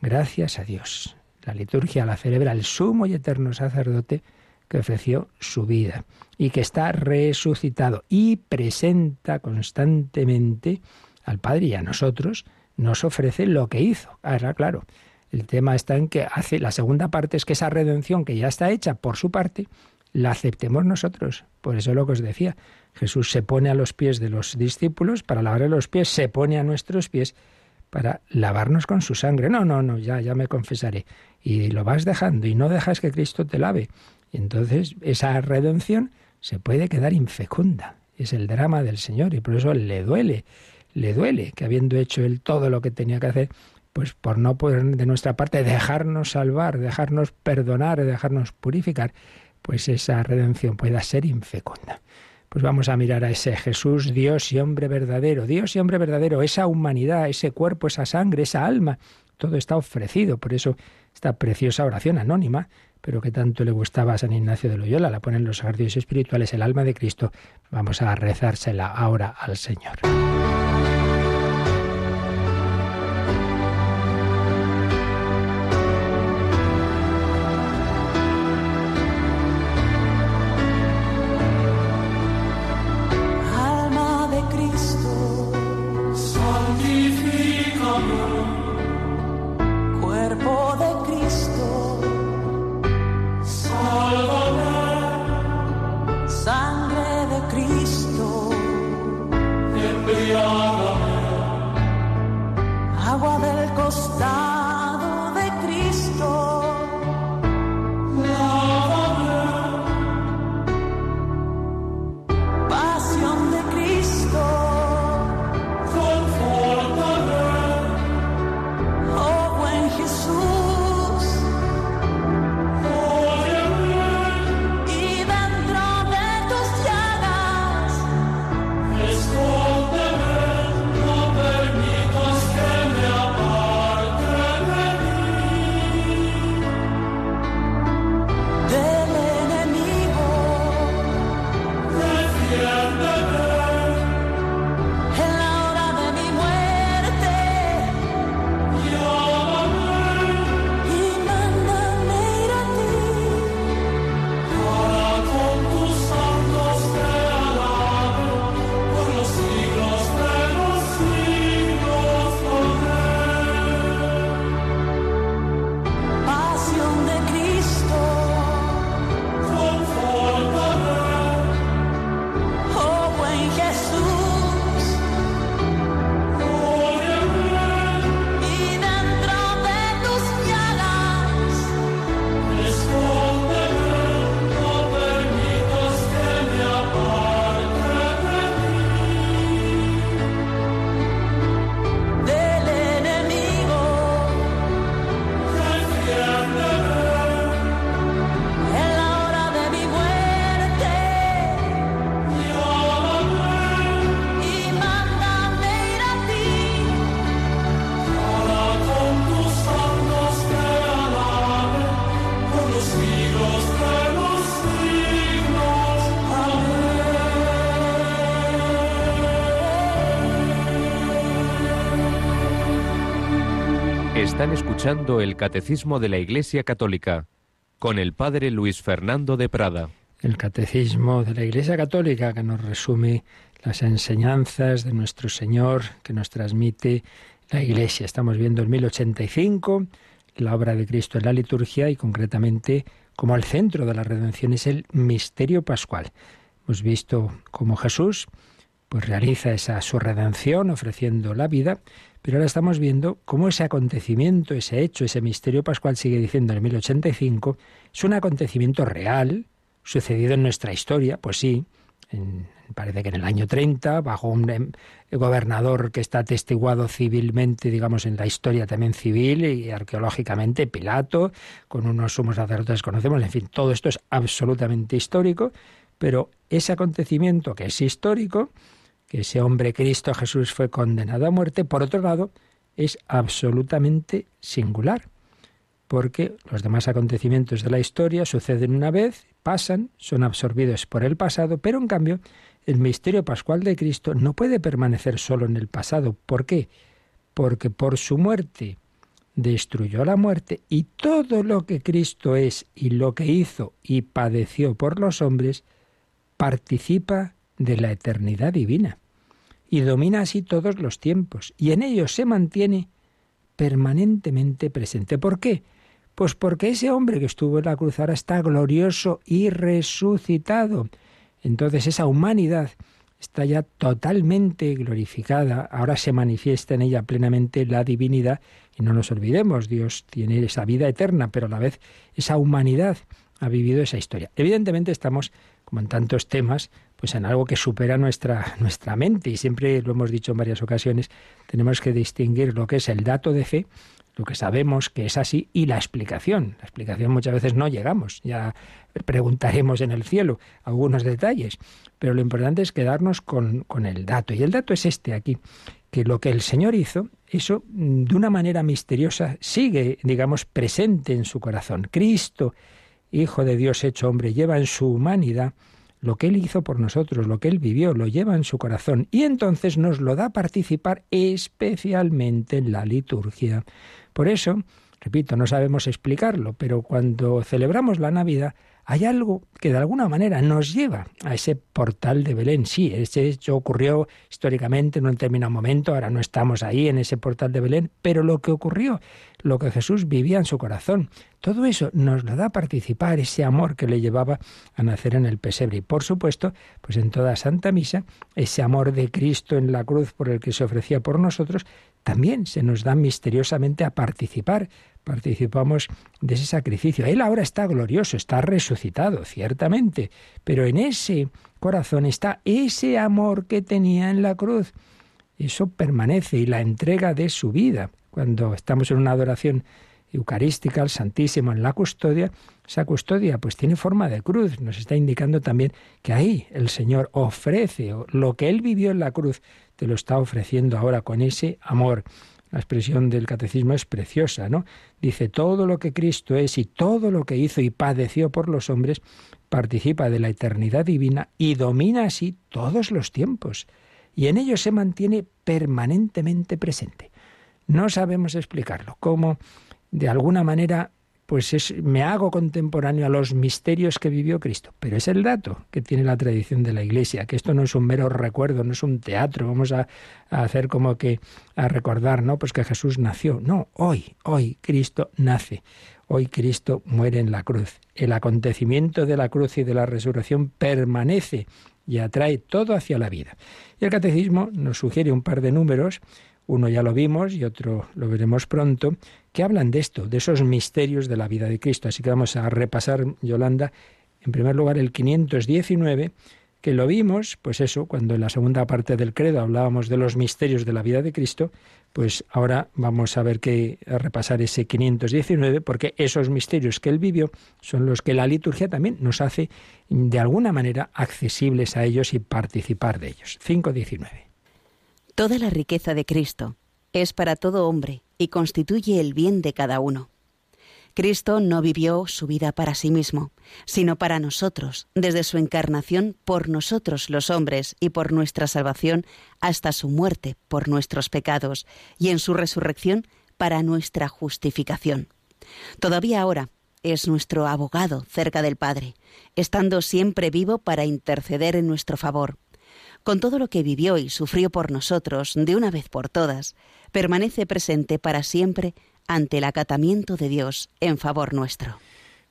gracias a Dios. La liturgia la celebra el sumo y eterno sacerdote que ofreció su vida y que está resucitado y presenta constantemente al Padre y a nosotros, nos ofrece lo que hizo. Ahora, claro, el tema está en que hace la segunda parte es que esa redención que ya está hecha por su parte, la aceptemos nosotros. Por eso lo que os decía, Jesús se pone a los pies de los discípulos para lavar los pies, se pone a nuestros pies para lavarnos con su sangre. No, no, no, ya, ya me confesaré. Y lo vas dejando y no dejas que Cristo te lave. Entonces esa redención se puede quedar infecunda. Es el drama del Señor y por eso le duele, le duele que habiendo hecho él todo lo que tenía que hacer, pues por no poder de nuestra parte dejarnos salvar, dejarnos perdonar, dejarnos purificar, pues esa redención pueda ser infecunda. Pues vamos a mirar a ese Jesús, Dios y hombre verdadero, Dios y hombre verdadero, esa humanidad, ese cuerpo, esa sangre, esa alma, todo está ofrecido. Por eso esta preciosa oración anónima pero que tanto le gustaba a San Ignacio de Loyola, la ponen los ejercicios espirituales, el alma de Cristo, vamos a rezársela ahora al Señor. Están escuchando el Catecismo de la Iglesia Católica con el Padre Luis Fernando de Prada. El Catecismo de la Iglesia Católica que nos resume las enseñanzas de nuestro Señor que nos transmite la Iglesia. Estamos viendo el 1085, la obra de Cristo en la liturgia y concretamente como el centro de la redención es el misterio pascual. Hemos visto cómo Jesús pues realiza esa su redención ofreciendo la vida, pero ahora estamos viendo cómo ese acontecimiento, ese hecho, ese misterio pascual, sigue diciendo en el 1085, es un acontecimiento real, sucedido en nuestra historia, pues sí, en- parece que en el año 30, bajo un em, gobernador que está atestiguado civilmente, digamos, en la historia también civil y arqueológicamente, Pilato, con unos sumos sacerdotes que conocemos, en fin, todo esto es absolutamente histórico, pero ese acontecimiento que es histórico, que ese hombre Cristo Jesús fue condenado a muerte, por otro lado, es absolutamente singular, porque los demás acontecimientos de la historia suceden una vez, pasan, son absorbidos por el pasado, pero en cambio el misterio pascual de Cristo no puede permanecer solo en el pasado. ¿Por qué? Porque por su muerte destruyó la muerte y todo lo que Cristo es y lo que hizo y padeció por los hombres participa de la eternidad divina y domina así todos los tiempos y en ellos se mantiene permanentemente presente. ¿Por qué? Pues porque ese hombre que estuvo en la cruz ahora está glorioso y resucitado. Entonces esa humanidad está ya totalmente glorificada, ahora se manifiesta en ella plenamente la divinidad y no nos olvidemos, Dios tiene esa vida eterna, pero a la vez esa humanidad ha vivido esa historia. Evidentemente estamos, como en tantos temas, pues en algo que supera nuestra, nuestra mente y siempre lo hemos dicho en varias ocasiones, tenemos que distinguir lo que es el dato de fe, lo que sabemos que es así, y la explicación. La explicación muchas veces no llegamos, ya preguntaremos en el cielo algunos detalles, pero lo importante es quedarnos con, con el dato. Y el dato es este aquí, que lo que el Señor hizo, eso mm, de una manera misteriosa sigue, digamos, presente en su corazón. Cristo, Hijo de Dios hecho hombre, lleva en su humanidad lo que Él hizo por nosotros, lo que Él vivió, lo lleva en su corazón y entonces nos lo da a participar especialmente en la liturgia. Por eso, repito, no sabemos explicarlo, pero cuando celebramos la Navidad hay algo que de alguna manera nos lleva a ese portal de Belén. Sí, ese hecho ocurrió históricamente en un determinado momento, ahora no estamos ahí en ese portal de Belén, pero lo que ocurrió, lo que Jesús vivía en su corazón, todo eso nos lo da a participar, ese amor que le llevaba a nacer en el pesebre. Y por supuesto, pues en toda Santa Misa, ese amor de Cristo en la cruz por el que se ofrecía por nosotros, también se nos da misteriosamente a participar participamos de ese sacrificio. Él ahora está glorioso, está resucitado, ciertamente, pero en ese corazón está ese amor que tenía en la cruz. Eso permanece y la entrega de su vida. Cuando estamos en una adoración eucarística al Santísimo en la custodia, esa custodia pues tiene forma de cruz, nos está indicando también que ahí el Señor ofrece lo que él vivió en la cruz, te lo está ofreciendo ahora con ese amor. La expresión del catecismo es preciosa, ¿no? Dice, todo lo que Cristo es y todo lo que hizo y padeció por los hombres participa de la eternidad divina y domina así todos los tiempos. Y en ello se mantiene permanentemente presente. No sabemos explicarlo, cómo de alguna manera pues es, me hago contemporáneo a los misterios que vivió Cristo. Pero es el dato que tiene la tradición de la Iglesia, que esto no es un mero recuerdo, no es un teatro, vamos a, a, hacer como que a recordar, ¿no? Pues que Jesús nació. No, hoy, hoy Cristo nace. Hoy Cristo muere en la cruz. El acontecimiento de la cruz y de la resurrección permanece y atrae todo hacia la vida. Y el catecismo nos sugiere un par de números uno ya lo vimos y otro lo veremos pronto, que hablan de esto, de esos misterios de la vida de Cristo. Así que vamos a repasar, Yolanda, en primer lugar el 519, que lo vimos, pues eso, cuando en la segunda parte del credo hablábamos de los misterios de la vida de Cristo, pues ahora vamos a ver que a repasar ese 519, porque esos misterios que él vivió son los que la liturgia también nos hace de alguna manera accesibles a ellos y participar de ellos. 519. Toda la riqueza de Cristo es para todo hombre y constituye el bien de cada uno. Cristo no vivió su vida para sí mismo, sino para nosotros, desde su encarnación por nosotros los hombres y por nuestra salvación hasta su muerte por nuestros pecados y en su resurrección para nuestra justificación. Todavía ahora es nuestro abogado cerca del Padre, estando siempre vivo para interceder en nuestro favor con todo lo que vivió y sufrió por nosotros de una vez por todas, permanece presente para siempre ante el acatamiento de Dios en favor nuestro.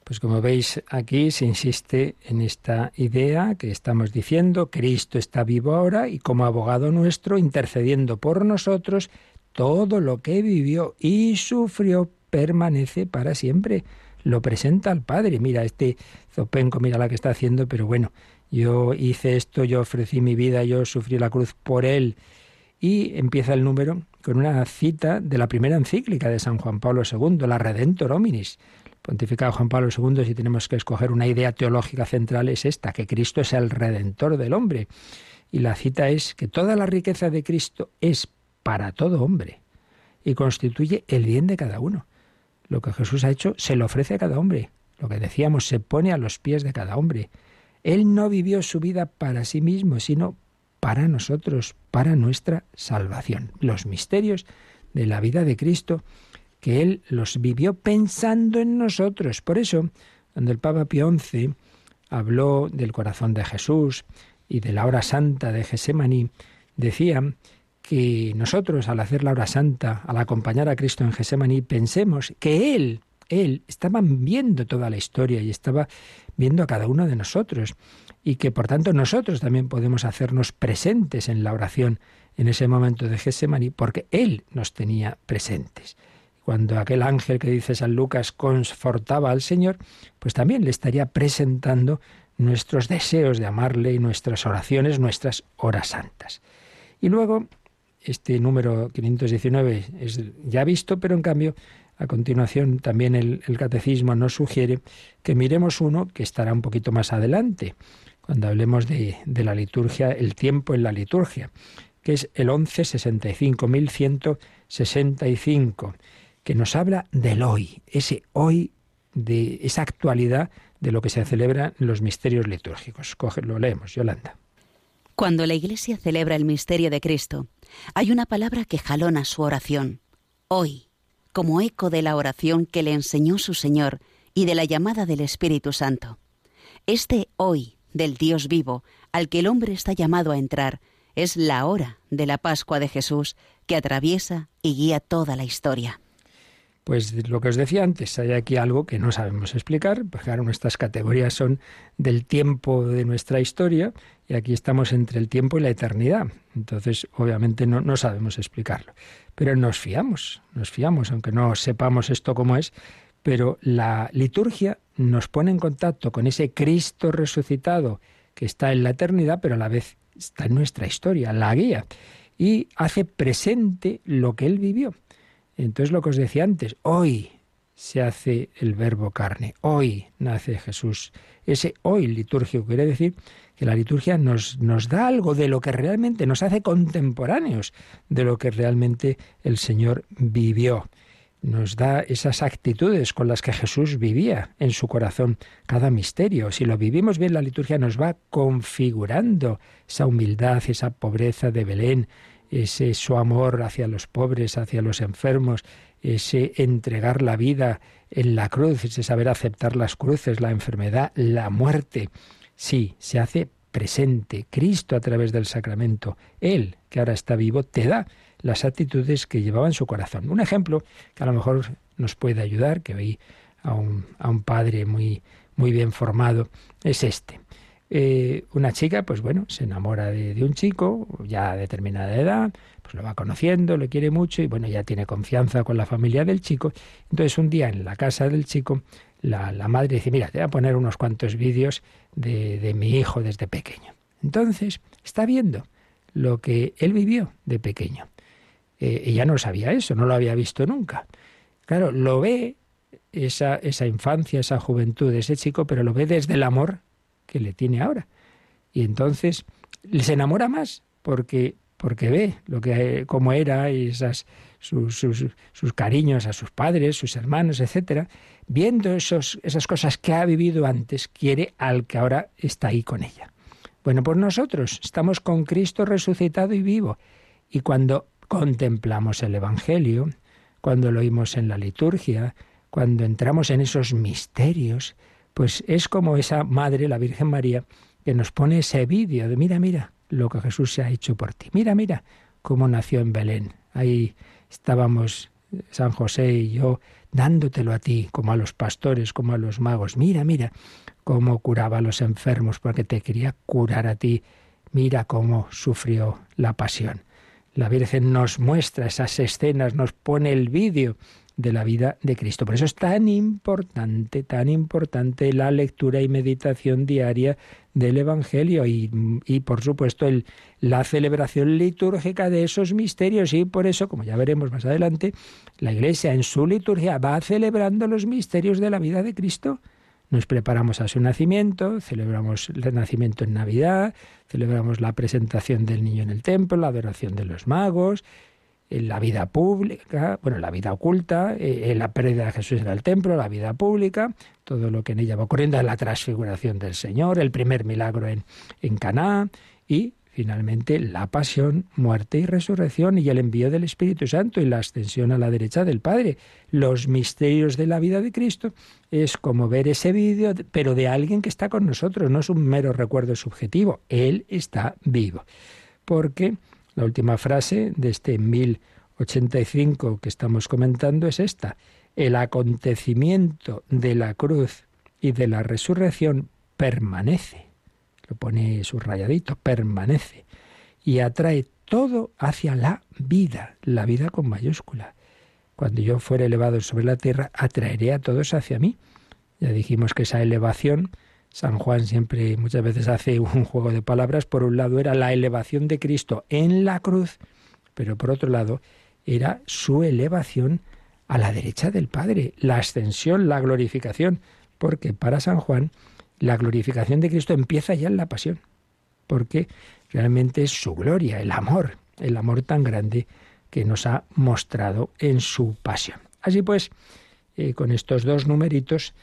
Pues como veis aquí se insiste en esta idea que estamos diciendo, Cristo está vivo ahora y como abogado nuestro intercediendo por nosotros, todo lo que vivió y sufrió permanece para siempre. Lo presenta al Padre. Mira, este Zopenco, mira la que está haciendo, pero bueno, yo hice esto, yo ofrecí mi vida, yo sufrí la cruz por él. Y empieza el número con una cita de la primera encíclica de San Juan Pablo II, la Redentor Hominis. Pontificado Juan Pablo II, si tenemos que escoger una idea teológica central, es esta, que Cristo es el Redentor del hombre. Y la cita es que toda la riqueza de Cristo es para todo hombre y constituye el bien de cada uno. Lo que Jesús ha hecho se lo ofrece a cada hombre. Lo que decíamos, se pone a los pies de cada hombre. Él no vivió su vida para sí mismo, sino para nosotros, para nuestra salvación. Los misterios de la vida de Cristo, que Él los vivió pensando en nosotros. Por eso, cuando el Papa Pío XI habló del corazón de Jesús y de la hora santa de Gesemaní, decía que nosotros al hacer la hora santa, al acompañar a Cristo en Gesemaní, pensemos que Él, Él, estaba viendo toda la historia y estaba viendo a cada uno de nosotros y que por tanto nosotros también podemos hacernos presentes en la oración en ese momento de Getsemaní porque Él nos tenía presentes. Cuando aquel ángel que dice San Lucas confortaba al Señor, pues también le estaría presentando nuestros deseos de amarle y nuestras oraciones, nuestras horas santas. Y luego, este número 519 es ya visto, pero en cambio a continuación, también el, catecismo nos sugiere que miremos uno que estará un poquito más adelante, cuando hablemos de, la liturgia, el tiempo en la liturgia, que es el 1165, 1165, que nos habla del hoy, ese hoy, de esa actualidad de lo que se celebra en los misterios litúrgicos. Lo leemos, Yolanda. Cuando la Iglesia celebra el misterio de Cristo, hay una palabra que jalona su oración. Hoy como eco de la oración que le enseñó su Señor y de la llamada del Espíritu Santo. Este hoy del Dios vivo, al que el hombre está llamado a entrar, es la hora de la Pascua de Jesús que atraviesa y guía toda la historia. Pues lo que os decía antes, hay aquí algo que no sabemos explicar, porque claro, nuestras categorías son del tiempo de nuestra historia y aquí estamos entre el tiempo y la eternidad. Entonces, obviamente no, no sabemos explicarlo. Pero nos fiamos, nos fiamos, aunque no sepamos esto cómo es, pero la liturgia nos pone en contacto con ese Cristo resucitado que está en la eternidad, pero a la vez está en nuestra historia, la guía, y hace presente lo que él vivió. Entonces lo que os decía antes, hoy se hace el verbo carne, hoy nace Jesús. Ese hoy litúrgico quiere decir que la liturgia nos, nos da algo de lo que realmente nos hace contemporáneos, de lo que realmente el Señor vivió. Nos da esas actitudes con las que Jesús vivía en su corazón cada misterio. Si lo vivimos bien, la liturgia nos va configurando esa humildad, esa pobreza de Belén, ese su amor hacia los pobres, hacia los enfermos, ese entregar la vida en la cruz, ese saber aceptar las cruces, la enfermedad, la muerte. Sí, se hace presente. Cristo a través del sacramento, Él, que ahora está vivo, te da las actitudes que llevaba en su corazón. Un ejemplo que a lo mejor nos puede ayudar, que veí a un, padre muy, muy bien formado, es este. Eh, una chica, pues bueno, se enamora de, un chico, ya a determinada edad, pues lo va conociendo, le quiere mucho y bueno, ya tiene confianza con la familia del chico. Entonces un día en la casa del chico, la, madre dice, mira, te voy a poner unos cuantos vídeos de, de mi hijo desde pequeño. Entonces está viendo lo que él vivió de pequeño. Eh, ella no sabía eso, no lo había visto nunca. Claro, lo ve esa, esa infancia, esa juventud de ese chico, pero lo ve desde el amor que le tiene ahora. Y entonces se enamora más porque, porque ve lo que cómo era y esas, sus, sus, sus, cariños a sus padres, sus hermanos, etcétera, viendo esos, esas cosas que ha vivido antes, quiere al que ahora está ahí con ella. Bueno, pues nosotros estamos con Cristo resucitado y vivo. Y cuando contemplamos el Evangelio, cuando lo oímos en la liturgia, cuando entramos en esos misterios, pues es como esa madre, la Virgen María, que nos pone ese vídeo de mira, mira lo que Jesús se ha hecho por ti. Mira, mira cómo nació en Belén. Ahí estábamos San José y yo dándotelo a ti, como a los pastores, como a los magos. Mira, mira cómo curaba a los enfermos porque te quería curar a ti. Mira cómo sufrió la pasión. La Virgen nos muestra esas escenas, nos pone el vídeo de la vida de Cristo. Por eso es tan importante, tan importante la lectura y meditación diaria del Evangelio y, y por supuesto el, la celebración litúrgica de esos misterios y por eso, como ya veremos más adelante, la Iglesia en su liturgia va celebrando los misterios de la vida de Cristo. Nos preparamos a su nacimiento, celebramos el nacimiento en Navidad, celebramos la presentación del niño en el templo, la adoración de los magos, la vida pública, bueno, la vida oculta, eh, la pérdida de Jesús en el templo, la vida pública, todo lo que en ella va ocurriendo, la transfiguración del Señor, el primer milagro en, en Caná y finalmente la pasión, muerte y resurrección y el envío del Espíritu Santo y la ascensión a la derecha del Padre. Los misterios de la vida de Cristo es como ver ese vídeo, pero de alguien que está con nosotros, no es un mero recuerdo subjetivo, Él está vivo. Porque la última frase de este 1085 que estamos comentando es esta. El acontecimiento de la cruz y de la resurrección permanece. Lo pone subrayadito, permanece. Y atrae todo hacia la vida, la vida con mayúscula. Cuando yo fuera elevado sobre la tierra, atraeré a todos hacia mí. Ya dijimos que esa elevación San Juan siempre muchas veces hace un [LAUGHS] juego de palabras. Por un lado era la elevación de Cristo en la cruz, pero por otro lado era su elevación a la derecha del Padre, la ascensión, la glorificación, porque para San Juan la glorificación de Cristo empieza ya en la pasión, porque realmente es su gloria, el amor, el amor tan grande que nos ha mostrado en su pasión. Así pues, eh, con estos dos numeritos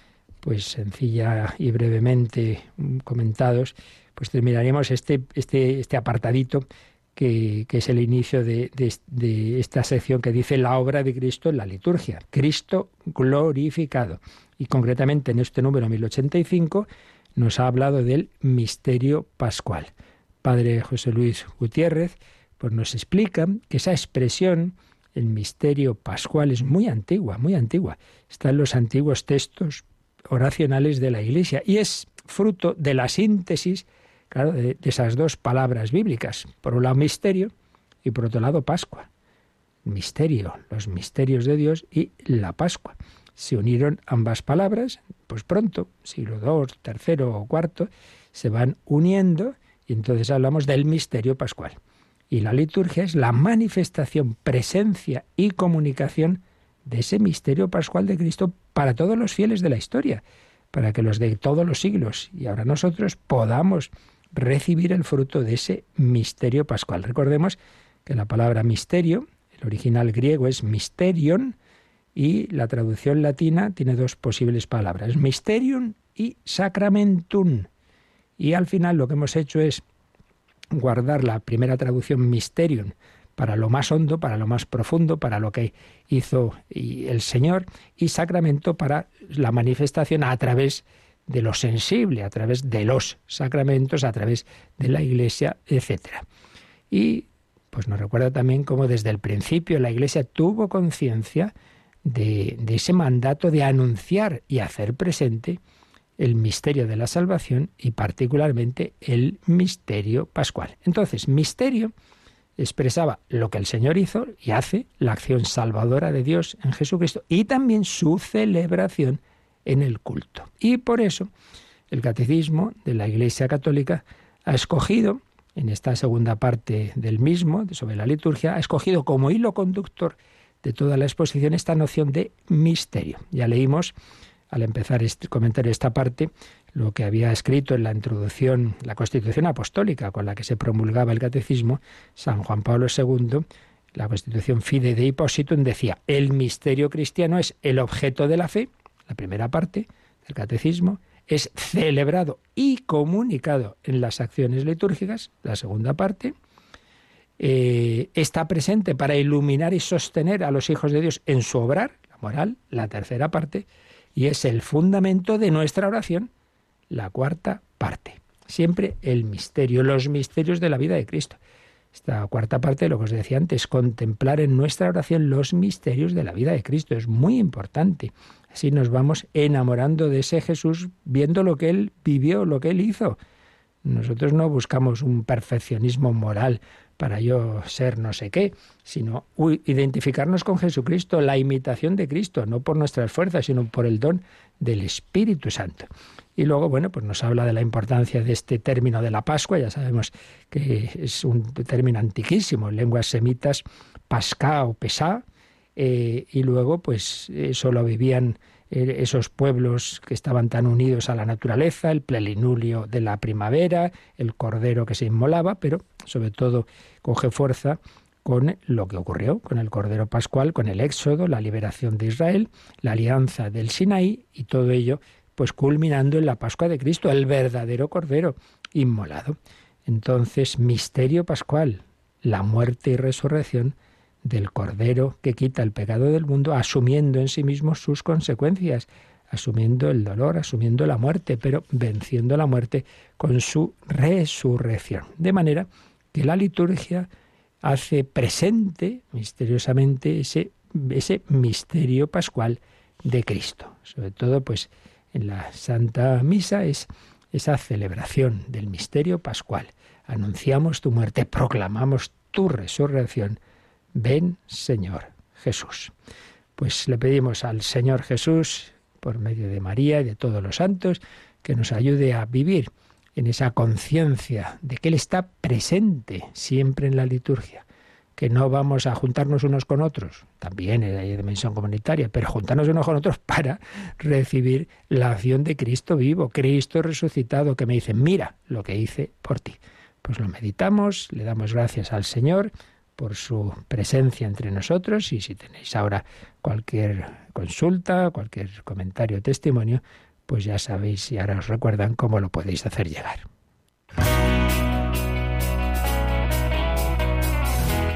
pues sencilla y brevemente comentados, pues terminaríamos este, este, este apartadito que, es el inicio de, de, esta sección que dice la obra de Cristo en la liturgia. Cristo glorificado. Y concretamente en este número 1085 nos ha hablado del misterio pascual. Padre José Luis Gutiérrez pues nos explica que esa expresión, el misterio pascual, es muy antigua, muy antigua. Está en los antiguos textos oracionales de la Iglesia y es fruto de la síntesis, claro, de, esas dos palabras bíblicas. Por un lado misterio y por otro lado Pascua. Misterio, los misterios de Dios y la Pascua. Se unieron ambas palabras, pues pronto, siglo II, III o IV, se van uniendo y entonces hablamos del misterio pascual. Y la liturgia es la manifestación, presencia y comunicación de ese misterio pascual de Cristo para todos los fieles de la historia, para que los de todos los siglos y ahora nosotros podamos recibir el fruto de ese misterio pascual. Recordemos que la palabra misterio, el original griego es mysterion y la traducción latina tiene dos posibles palabras, mysterium y sacramentum. Y al final lo que hemos hecho es guardar la primera traducción mysterium para lo más hondo, para lo más profundo, para lo que hizo el Señor, y sacramento para la manifestación a través de lo sensible, a través de los sacramentos, a través de la Iglesia, etc. Y pues nos recuerda también cómo desde el principio la Iglesia tuvo conciencia de, de ese mandato de anunciar y hacer presente el misterio de la salvación y particularmente el misterio pascual. Entonces, misterio expresaba lo que el Señor hizo y hace, la acción salvadora de Dios en Jesucristo y también su celebración en el culto. Y por eso el catecismo de la Iglesia Católica ha escogido, en esta segunda parte del mismo, sobre la liturgia, ha escogido como hilo conductor de toda la exposición esta noción de misterio. Ya leímos al empezar este comentario esta parte lo que había escrito en la introducción, la Constitución Apostólica con la que se promulgaba el catecismo, San Juan Pablo II, la Constitución Fide de Hipósitum decía, el misterio cristiano es el objeto de la fe, la primera parte del catecismo, es celebrado y comunicado en las acciones litúrgicas, la segunda parte, eh, está presente para iluminar y sostener a los hijos de Dios en su obrar, la moral, la tercera parte, y es el fundamento de nuestra oración, la cuarta parte. Siempre el misterio, los misterios de la vida de Cristo. Esta cuarta parte, lo que os decía antes, contemplar en nuestra oración los misterios de la vida de Cristo. Es muy importante. Así nos vamos enamorando de ese Jesús, viendo lo que Él vivió, lo que Él hizo. Nosotros no buscamos un perfeccionismo moral para yo ser no sé qué, sino identificarnos con Jesucristo, la imitación de Cristo, no por nuestras fuerzas, sino por el don del Espíritu Santo. Y luego, bueno, pues nos habla de la importancia de este término de la Pascua, ya sabemos que es un término antiquísimo, en lenguas semitas, pasca o pesá, eh, y luego, pues eso lo vivían eh, esos pueblos que estaban tan unidos a la naturaleza, el plelinulio de la primavera, el cordero que se inmolaba, pero sobre todo coge fuerza con lo que ocurrió con el Cordero Pascual, con el Éxodo, la liberación de Israel, la alianza del Sinaí y todo ello pues culminando en la Pascua de Cristo, el verdadero Cordero inmolado. Entonces, misterio pascual, la muerte y resurrección del Cordero que quita el pecado del mundo, asumiendo en sí mismo sus consecuencias, asumiendo el dolor, asumiendo la muerte, pero venciendo la muerte con su resurrección. De manera que la liturgia hace presente misteriosamente ese, ese misterio pascual de Cristo. Sobre todo, pues, en la Santa Misa es esa celebración del misterio pascual. Anunciamos tu muerte, proclamamos tu resurrección. Ven, Señor Jesús. Pues le pedimos al Señor Jesús, por medio de María y de todos los santos, que nos ayude a vivir en esa conciencia de que Él está presente siempre en la liturgia, que no vamos a juntarnos unos con otros, también hay dimensión comunitaria, pero juntarnos unos con otros [LAUGHS] para recibir la acción de Cristo vivo, Cristo resucitado, que me dice, mira lo que hice por ti. Pues lo meditamos, le damos gracias al Señor por su presencia entre nosotros y si tenéis ahora cualquier consulta, cualquier comentario o testimonio, pues ya sabéis y ahora os recuerdan cómo lo podéis hacer llegar.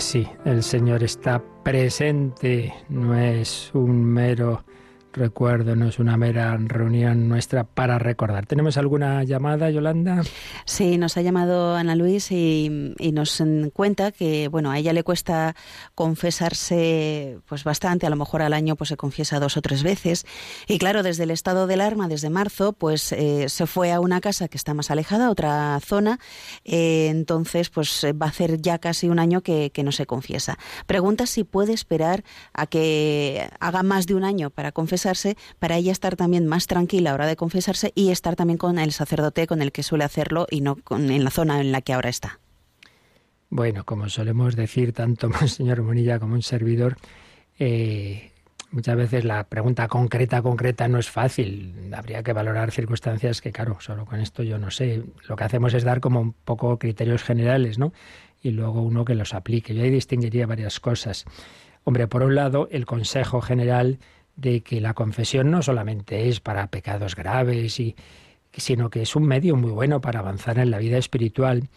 Sí, el Señor está presente, no es un mero recuerdo, no es una mera reunión nuestra para recordar. ¿Tenemos alguna llamada, Yolanda? Sí, nos ha llamado Ana Luis y, y nos cuenta que, bueno, a ella le cuesta confesarse pues bastante, a lo mejor al año pues se confiesa dos o tres veces. Y claro, desde el estado del arma, desde marzo, pues eh, se fue a una casa que está más alejada, a otra zona, eh, entonces pues va a hacer ya casi un año que, que no se confiesa. Pregunta si puede esperar a que haga más de un año para confesarse, para ella estar también más tranquila a la hora de confesarse y estar también con el sacerdote con el que suele hacerlo y no con, en la zona en la que ahora está. Bueno, como solemos decir tanto [LAUGHS] Monseñor Monilla como un servidor, eh, muchas veces la pregunta concreta, concreta no es fácil. Habría que valorar circunstancias que, claro, solo con esto yo no sé. Lo que hacemos es dar como un poco criterios generales, ¿no? Y luego uno que los aplique. Yo ahí distinguiría varias cosas. Hombre, por un lado, el consejo general de que la confesión no solamente es para pecados graves, y, sino que es un medio muy bueno para avanzar en la vida espiritual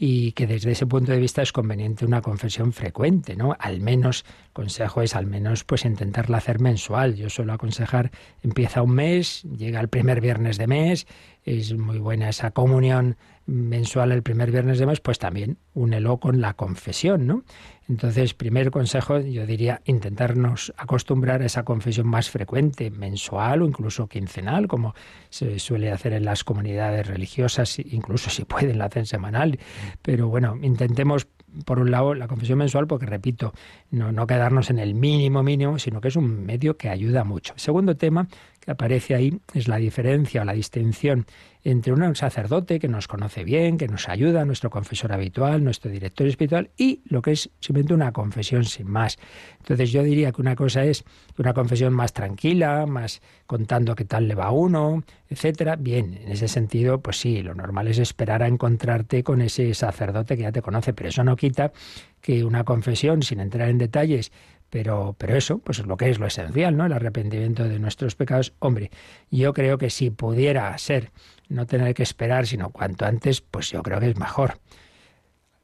y que desde ese punto de vista es conveniente una confesión frecuente, ¿no? Al menos, consejo es al menos pues intentarla hacer mensual. Yo suelo aconsejar, empieza un mes, llega el primer viernes de mes, es muy buena esa comunión mensual el primer viernes de mes, pues también únelo con la confesión, ¿no? Entonces, primer consejo, yo diría intentarnos acostumbrar a esa confesión más frecuente, mensual o incluso quincenal, como se suele hacer en las comunidades religiosas, incluso si pueden la hacen semanal. Pero bueno, intentemos por un lado, la confesión mensual, porque repito, no, no quedarnos en el mínimo mínimo, sino que es un medio que ayuda mucho. Segundo tema aparece ahí es la diferencia o la distinción entre un sacerdote que nos conoce bien, que nos ayuda, nuestro confesor habitual, nuestro director espiritual, y lo que es simplemente una confesión sin más. Entonces yo diría que una cosa es una confesión más tranquila, más contando qué tal le va a uno, etcétera. Bien, en ese sentido, pues sí, lo normal es esperar a encontrarte con ese sacerdote que ya te conoce, pero eso no quita que una confesión, sin entrar en detalles, Pero, pero eso, pues es lo que es lo esencial, ¿no? El arrepentimiento de nuestros pecados. Hombre, yo creo que si pudiera ser no tener que esperar, sino cuanto antes, pues yo creo que es mejor.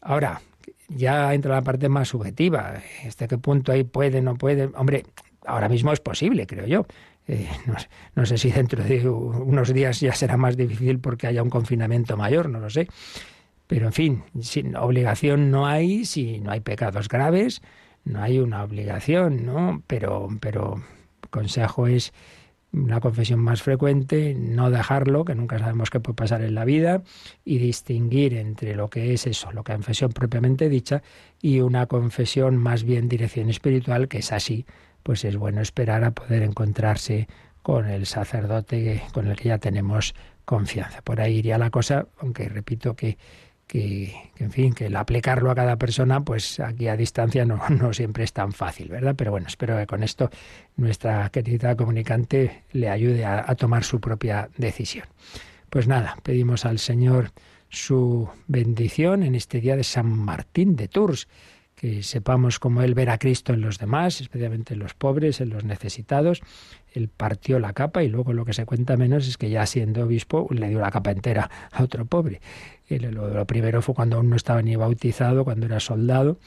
Ahora, ya entra la parte más subjetiva. ¿Hasta qué punto ahí puede, no puede? Hombre, ahora mismo es posible, creo yo. Eh, [LAUGHS] no, no, sé si dentro de unos días ya será más difícil porque haya un confinamiento mayor, no lo sé. Pero en fin, sin obligación no hay, si no hay pecados graves, no hay una obligación, ¿no? Pero, pero consejo es una confesión más frecuente, no dejarlo, que nunca sabemos qué puede pasar en la vida, y distinguir entre lo que es eso, lo que es confesión propiamente dicha, y una confesión más bien dirección espiritual, que es así, pues es bueno esperar a poder encontrarse con el sacerdote con el que ya tenemos confianza. Por ahí iría la cosa, aunque repito que que, en fin, que el aplicarlo a cada persona, pues aquí a distancia no, [LAUGHS] no siempre es tan fácil, ¿verdad? Pero bueno, espero que con esto nuestra querida comunicante le ayude a, a tomar su propia decisión. Pues nada, pedimos al Señor su bendición en este día de San Martín de Tours que sepamos cómo Él ver a Cristo en los demás, especialmente en los pobres, en los necesitados. Él partió la capa y luego lo que se cuenta menos es que ya siendo obispo le dio la capa entera a otro pobre. Lo, lo primero fue cuando aún no estaba ni bautizado, cuando era soldado.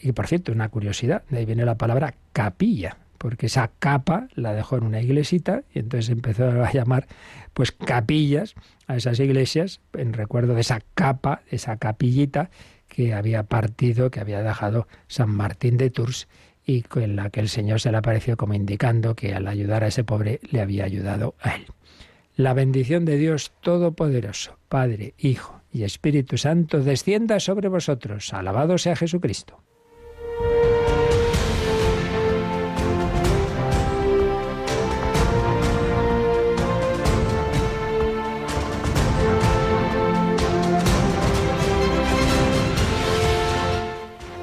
Y por cierto, una curiosidad, de ahí viene la palabra capilla, porque esa capa la dejó en una iglesita y entonces empezó a llamar pues capillas a esas iglesias en recuerdo de esa capa, esa capillita que había partido, que había dejado San Martín de Tours y con la que el Señor se le apareció como indicando que al ayudar a ese pobre le había ayudado a él. La bendición de Dios Todopoderoso, Padre, Hijo y Espíritu Santo, descienda sobre vosotros. Alabado sea Jesucristo.